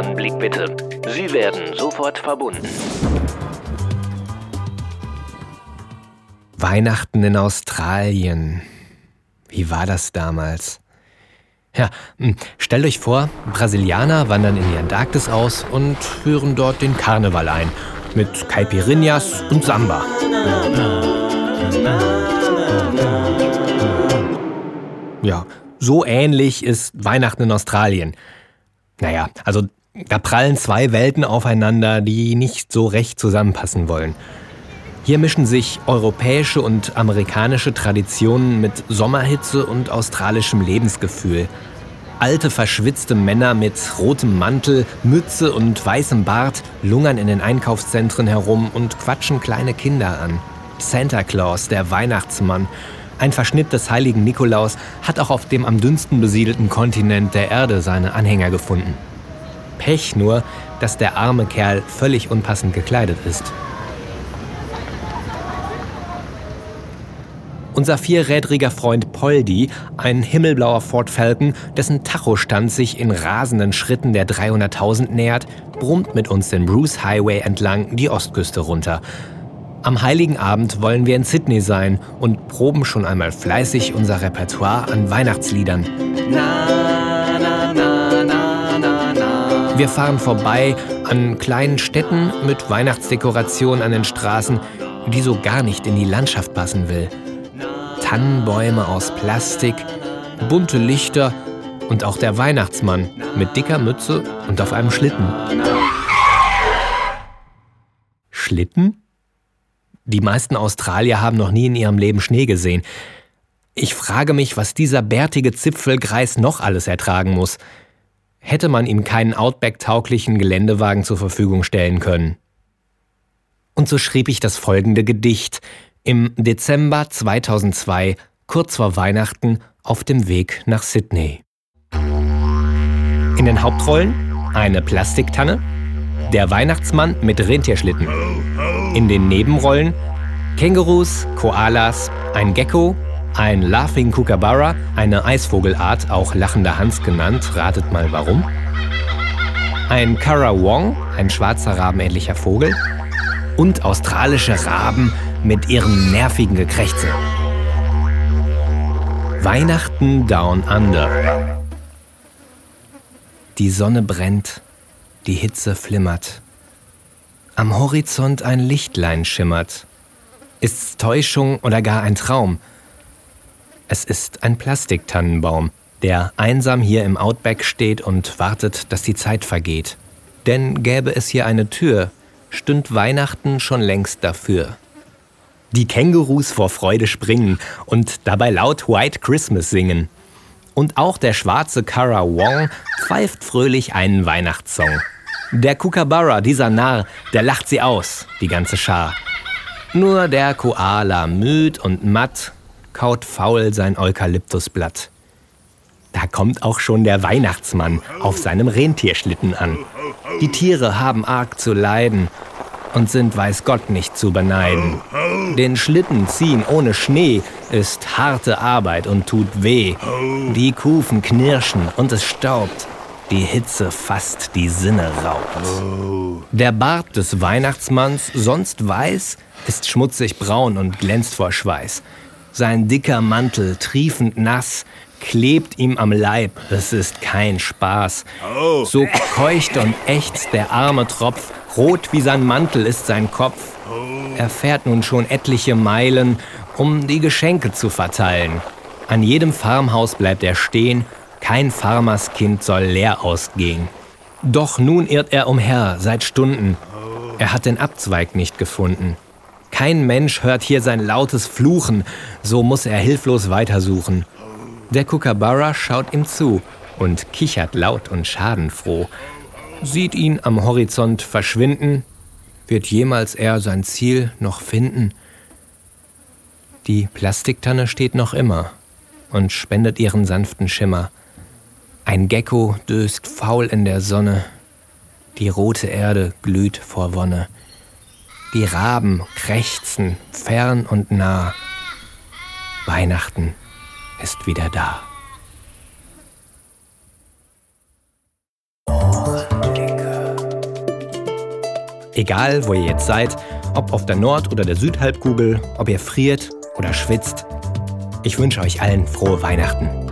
Augenblick bitte. Sie werden sofort verbunden. Weihnachten in Australien. Wie war das damals? Ja, hm, stellt euch vor, Brasilianer wandern in die Antarktis aus und führen dort den Karneval ein. Mit Caipirinhas und Samba. Ja, so ähnlich ist Weihnachten in Australien. Naja, also da prallen zwei Welten aufeinander, die nicht so recht zusammenpassen wollen. Hier mischen sich europäische und amerikanische Traditionen mit Sommerhitze und australischem Lebensgefühl. Alte, verschwitzte Männer mit rotem Mantel, Mütze und weißem Bart lungern in den Einkaufszentren herum und quatschen kleine Kinder an. Santa Claus, der Weihnachtsmann, ein Verschnitt des heiligen Nikolaus, hat auch auf dem am dünnsten besiedelten Kontinent der Erde seine Anhänger gefunden. Pech nur, dass der arme Kerl völlig unpassend gekleidet ist. Unser vierrädriger Freund Poldi, ein himmelblauer Ford Falcon, dessen Tachostand sich in rasenden Schritten der 300.000 nähert, brummt mit uns den Bruce Highway entlang die Ostküste runter. Am heiligen Abend wollen wir in Sydney sein und proben schon einmal fleißig unser Repertoire an Weihnachtsliedern. Na, wir fahren vorbei an kleinen Städten mit Weihnachtsdekorationen an den Straßen, die so gar nicht in die Landschaft passen will. Tannenbäume aus Plastik, bunte Lichter und auch der Weihnachtsmann mit dicker Mütze und auf einem Schlitten. Schlitten? Die meisten Australier haben noch nie in ihrem Leben Schnee gesehen. Ich frage mich, was dieser bärtige Zipfelgreis noch alles ertragen muss. Hätte man ihm keinen Outback-tauglichen Geländewagen zur Verfügung stellen können. Und so schrieb ich das folgende Gedicht, im Dezember 2002, kurz vor Weihnachten, auf dem Weg nach Sydney. In den Hauptrollen eine Plastiktanne, der Weihnachtsmann mit Rentierschlitten. In den Nebenrollen Kängurus, Koalas, ein Gecko, ein Laughing Kookaburra, eine Eisvogelart, auch lachender Hans genannt, ratet mal warum. Ein Currawong, ein schwarzer rabenähnlicher Vogel. Und australische Raben mit ihrem nervigen Gekrächze. Weihnachten Down Under. Die Sonne brennt, die Hitze flimmert. Am Horizont ein Lichtlein schimmert. Ist's Täuschung oder gar ein Traum? Es ist ein Plastiktannenbaum, der einsam hier im Outback steht und wartet, dass die Zeit vergeht. Denn gäbe es hier eine Tür, stünd Weihnachten schon längst dafür die Kängurus vor Freude springen und dabei laut White Christmas singen. Und auch der schwarze Kara Wong pfeift fröhlich einen Weihnachtssong. Der Kookaburra, dieser Narr, der lacht sie aus, die ganze Schar. Nur der Koala, müd und matt, kaut faul sein Eukalyptusblatt. Da kommt auch schon der Weihnachtsmann auf seinem Rentierschlitten an. Die Tiere haben arg zu leiden und sind weiß Gott nicht zu beneiden. Den Schlitten ziehen ohne Schnee ist harte Arbeit und tut weh. Die Kufen knirschen und es staubt. Die Hitze fast die Sinne raubt. Der Bart des Weihnachtsmanns, sonst weiß, ist schmutzig braun und glänzt vor Schweiß. Sein dicker Mantel, triefend nass, klebt ihm am Leib. Es ist kein Spaß. So keucht und ächzt der arme Tropf Rot wie sein Mantel ist sein Kopf. Er fährt nun schon etliche Meilen, um die Geschenke zu verteilen. An jedem Farmhaus bleibt er stehen, kein Farmerskind soll leer ausgehen. Doch nun irrt er umher seit Stunden. Er hat den Abzweig nicht gefunden. Kein Mensch hört hier sein lautes Fluchen, so muss er hilflos weitersuchen. Der Kookaburra schaut ihm zu und kichert laut und schadenfroh sieht ihn am Horizont verschwinden. Wird jemals er sein Ziel noch finden? Die Plastiktanne steht noch immer und spendet ihren sanften Schimmer. Ein Gecko döst faul in der Sonne. Die rote Erde glüht vor Wonne. Die Raben krächzen fern und nah. Weihnachten ist wieder da. Egal, wo ihr jetzt seid, ob auf der Nord- oder der Südhalbkugel, ob ihr friert oder schwitzt, ich wünsche euch allen frohe Weihnachten.